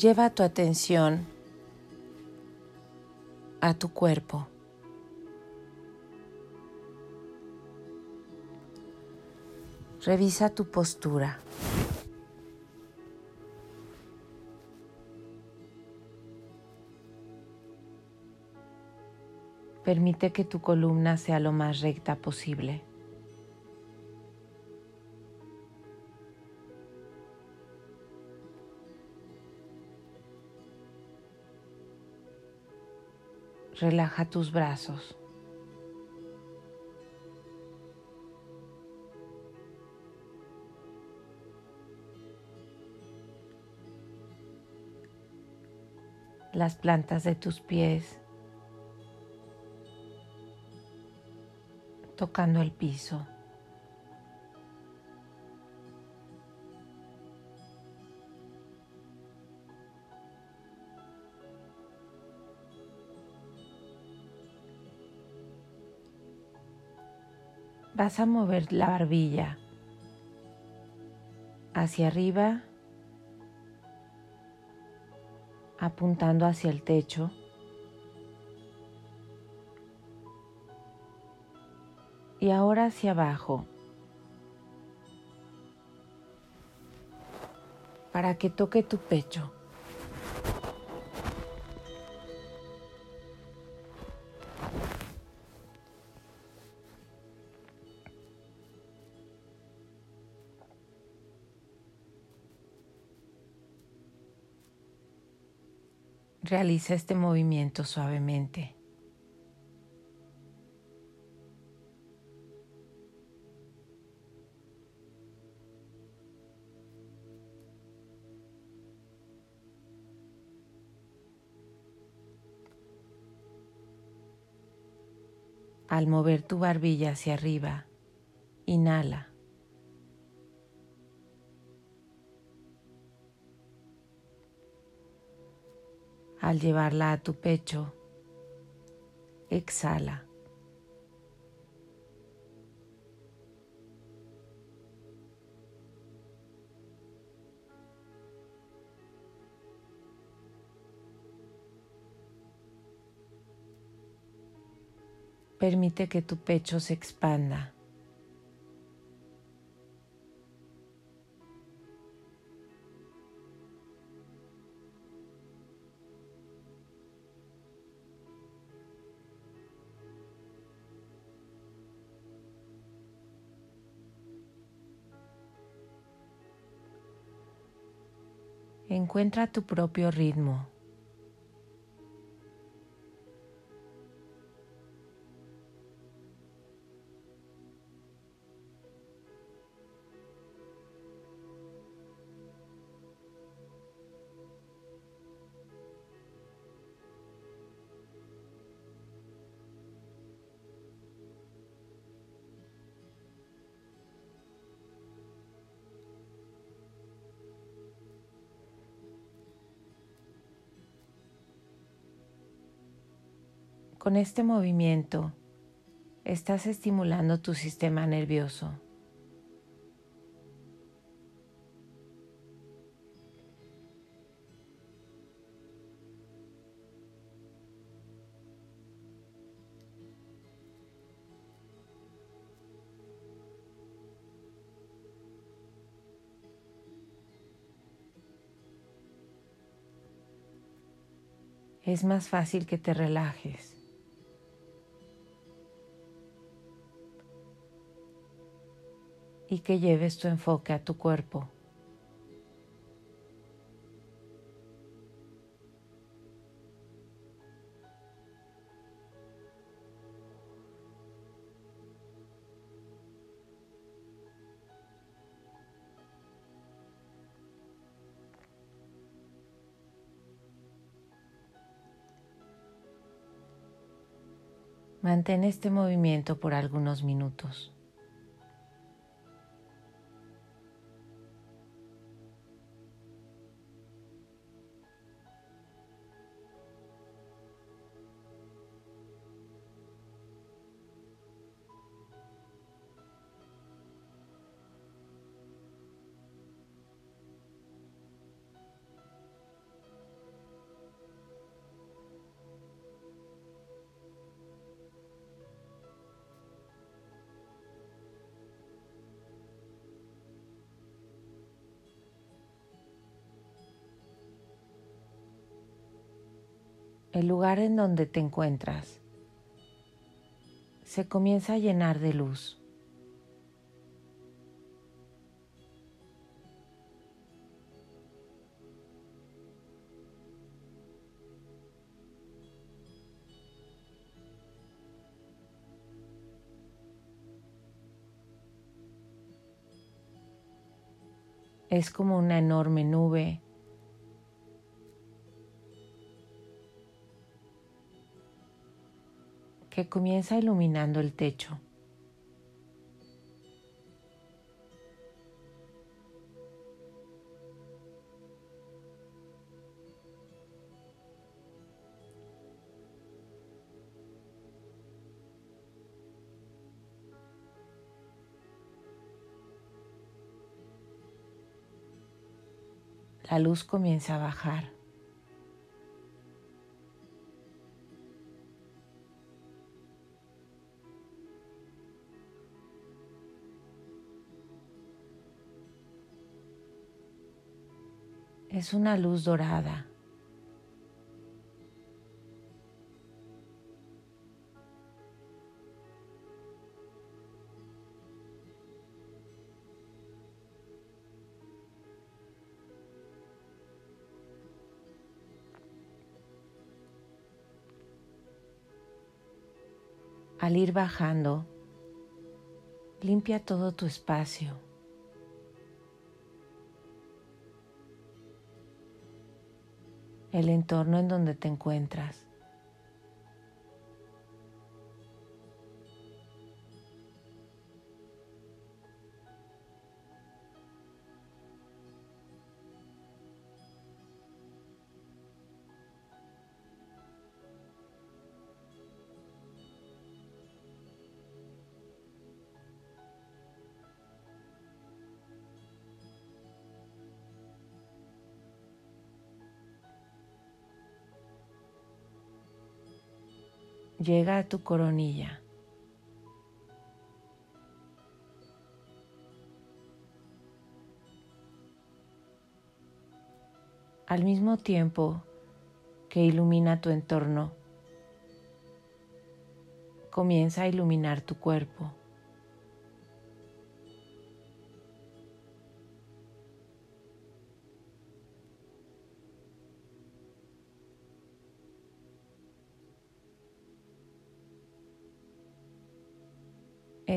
Lleva tu atención a tu cuerpo. Revisa tu postura. Permite que tu columna sea lo más recta posible. Relaja tus brazos. las plantas de tus pies, tocando el piso. Vas a mover la barbilla hacia arriba apuntando hacia el techo. Y ahora hacia abajo. Para que toque tu pecho. Realiza este movimiento suavemente. Al mover tu barbilla hacia arriba, inhala. Al llevarla a tu pecho, exhala. Permite que tu pecho se expanda. Encuentra tu propio ritmo. Con este movimiento estás estimulando tu sistema nervioso. Es más fácil que te relajes. y que lleves tu enfoque a tu cuerpo. Mantén este movimiento por algunos minutos. El lugar en donde te encuentras se comienza a llenar de luz. Es como una enorme nube que comienza iluminando el techo. La luz comienza a bajar. Es una luz dorada. Al ir bajando, limpia todo tu espacio. El entorno en donde te encuentras. Llega a tu coronilla. Al mismo tiempo que ilumina tu entorno, comienza a iluminar tu cuerpo.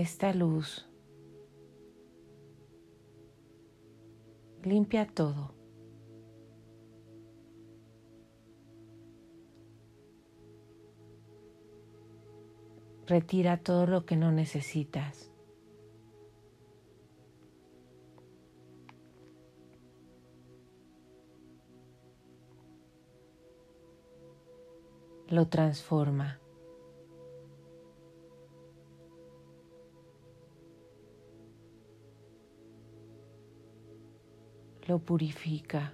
Esta luz limpia todo. Retira todo lo que no necesitas. Lo transforma. Lo purifica.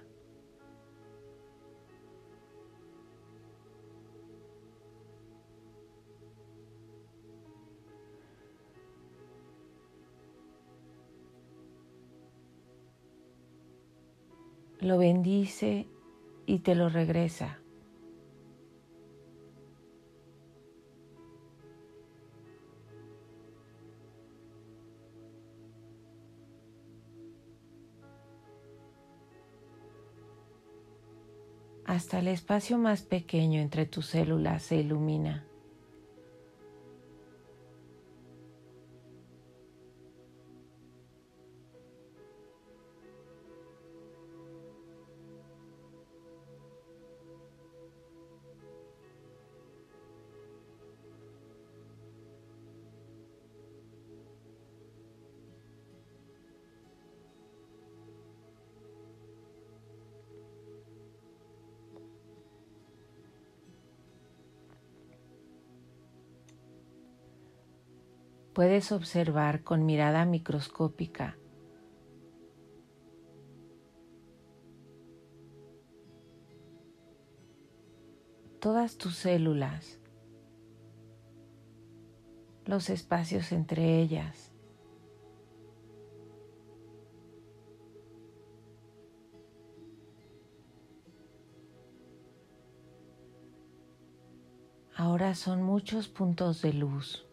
Lo bendice y te lo regresa. Hasta el espacio más pequeño entre tus células se ilumina. Puedes observar con mirada microscópica todas tus células, los espacios entre ellas. Ahora son muchos puntos de luz.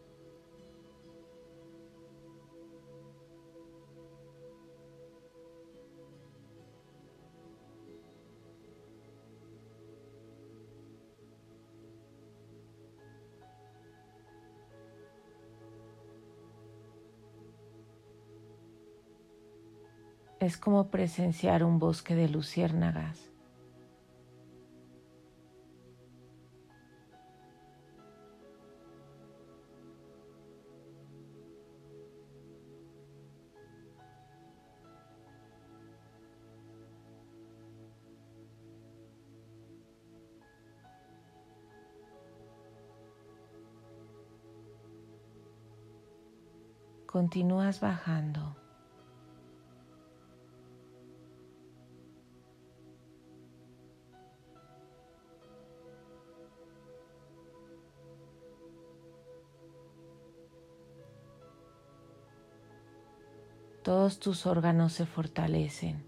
Es como presenciar un bosque de luciérnagas. Continúas bajando. Tus órganos se fortalecen.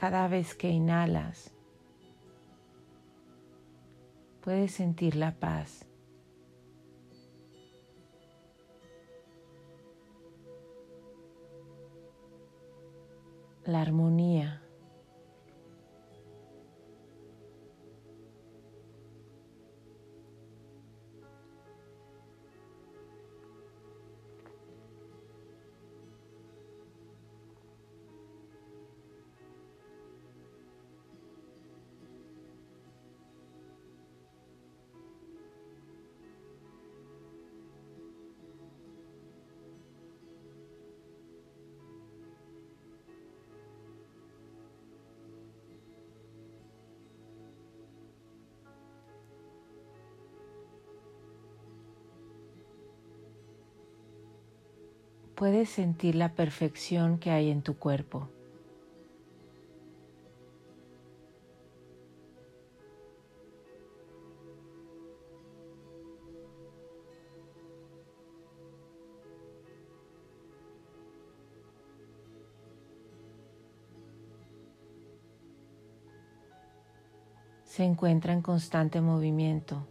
Cada vez que inhalas, puedes sentir la paz. La armonía. Puedes sentir la perfección que hay en tu cuerpo. Se encuentra en constante movimiento.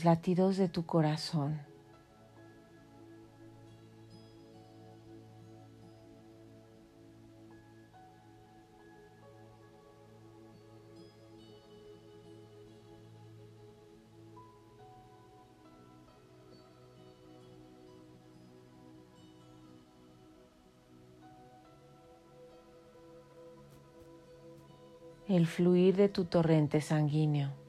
Los latidos de tu corazón. el fluir de tu torrente sanguíneo.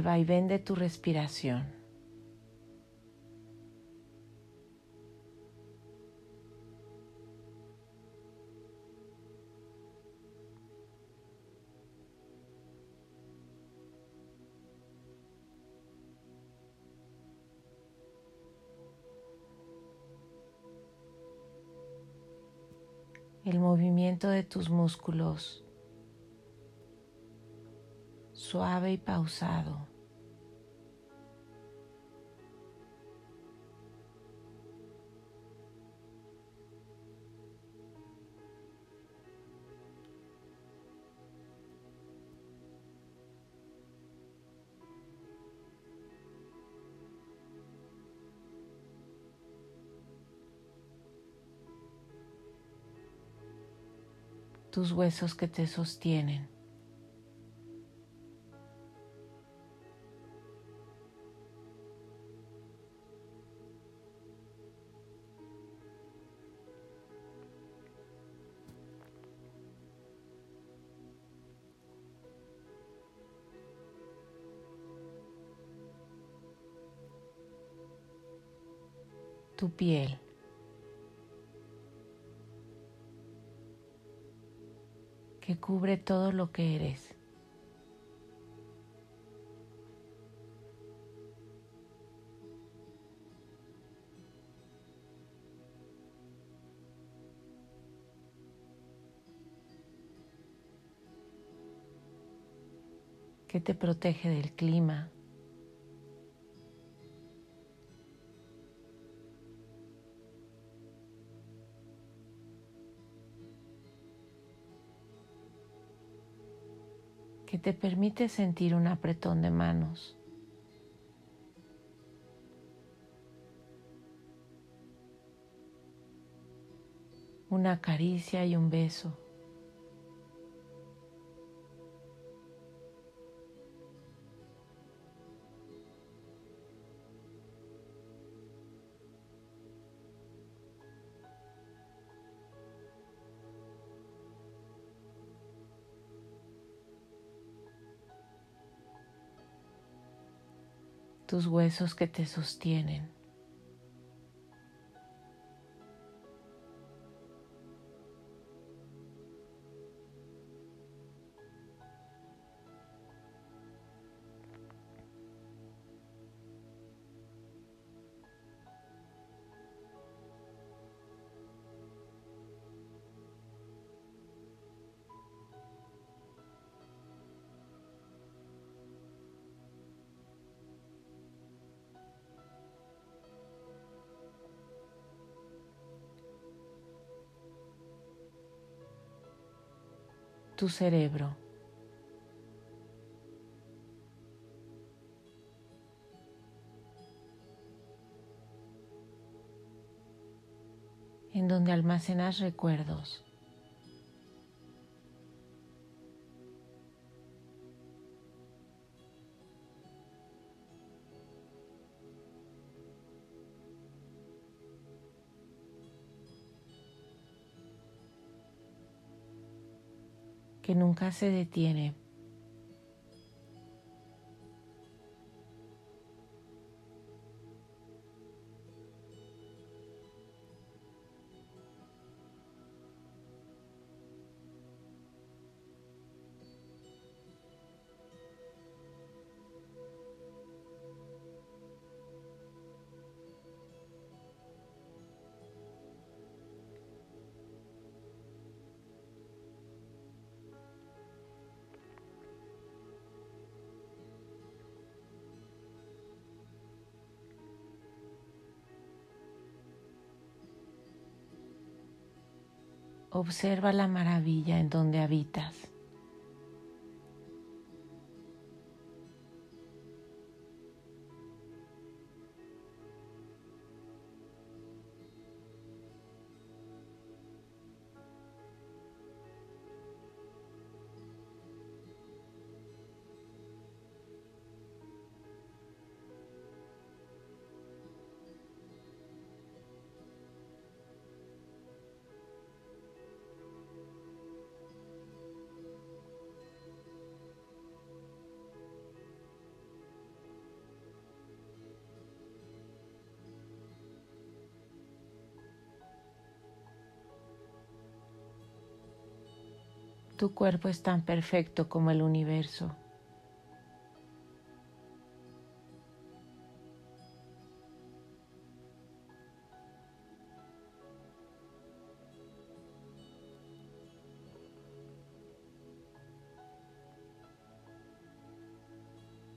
el vaivén de tu respiración. el movimiento de tus músculos, suave y pausado. Tus huesos que te sostienen. tu piel. Cubre todo lo que eres. que te protege del clima, te permite sentir un apretón de manos. Una caricia y un beso. Tus huesos que te sostienen. Tu cerebro. en donde almacenas recuerdos. Que nunca se detiene. Observa la maravilla en donde habitas. Tu cuerpo es tan perfecto como el universo.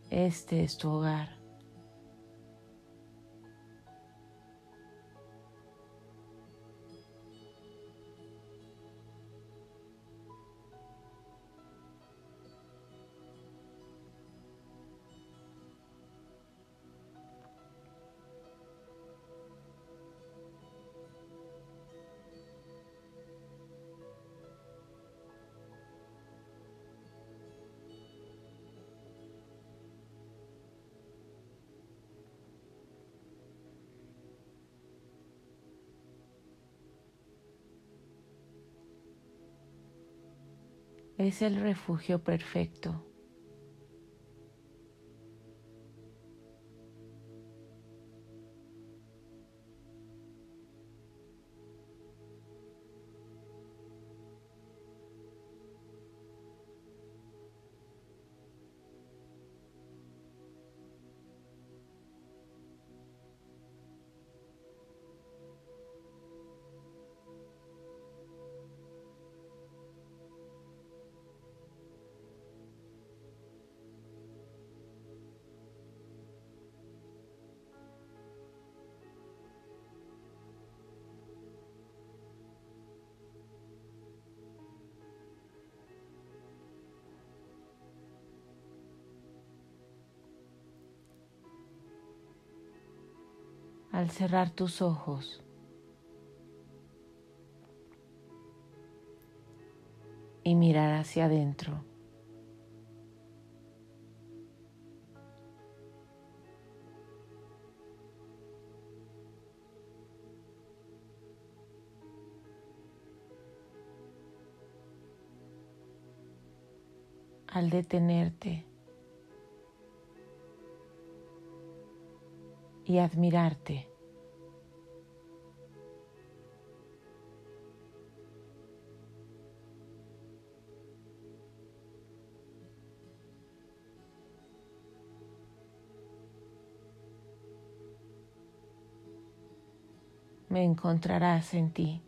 Este es tu hogar. Es el refugio perfecto. Al cerrar tus ojos. Y mirar hacia adentro. Al detenerte. Y admirarte. Me encontrarás en ti.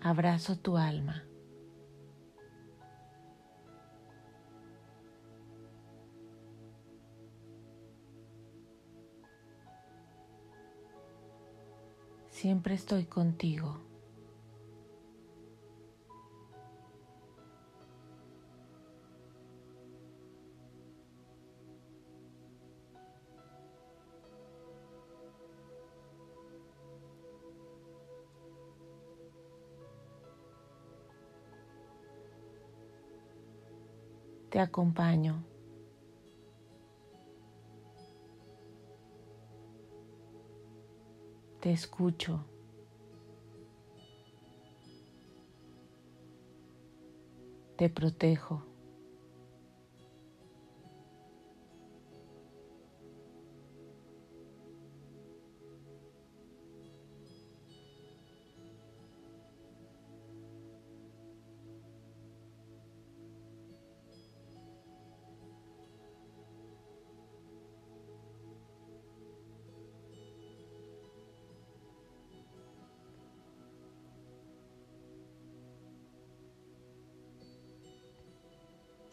Abrazo tu alma. Siempre estoy contigo. Te acompaño. Te escucho. Te protejo.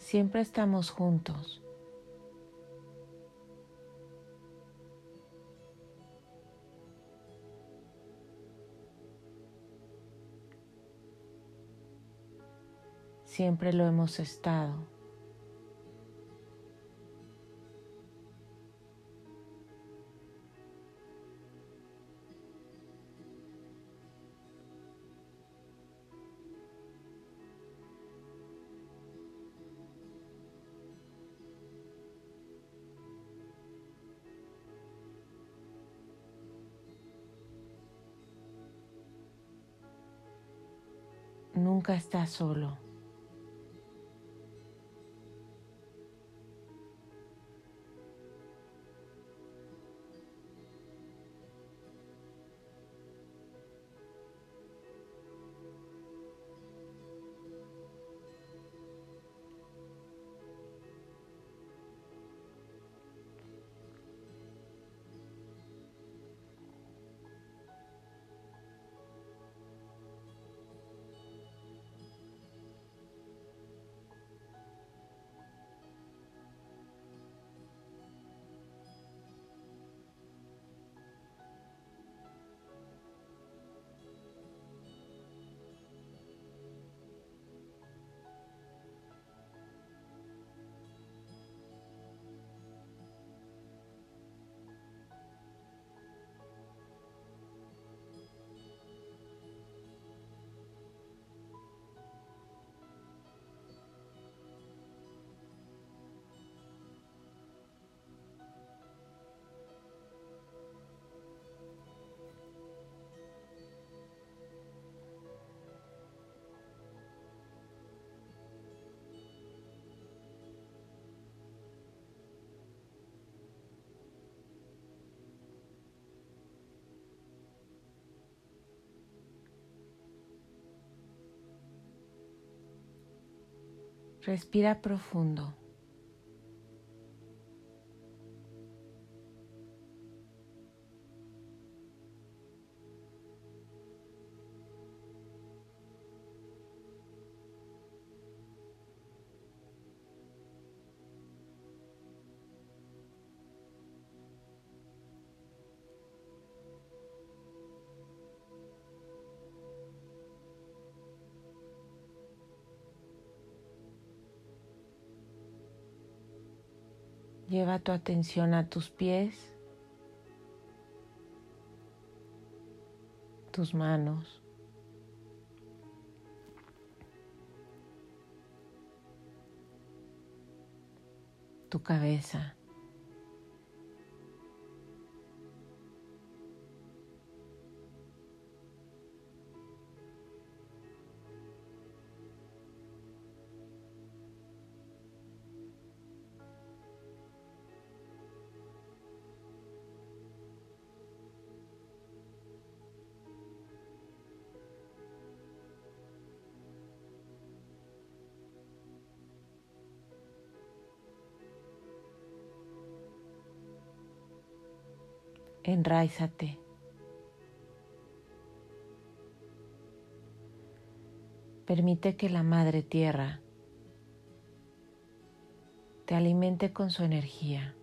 Siempre estamos juntos. Siempre lo hemos estado. Nunca estás solo. Respira profundo. Lleva tu atención a tus pies, tus manos, tu cabeza. Enraízate. Permite que la Madre Tierra te alimente con su energía.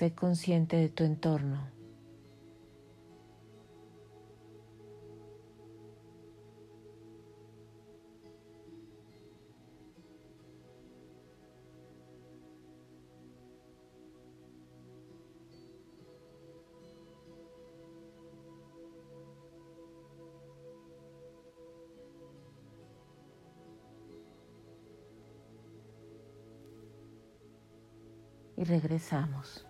Sé consciente de tu entorno. y regresamos.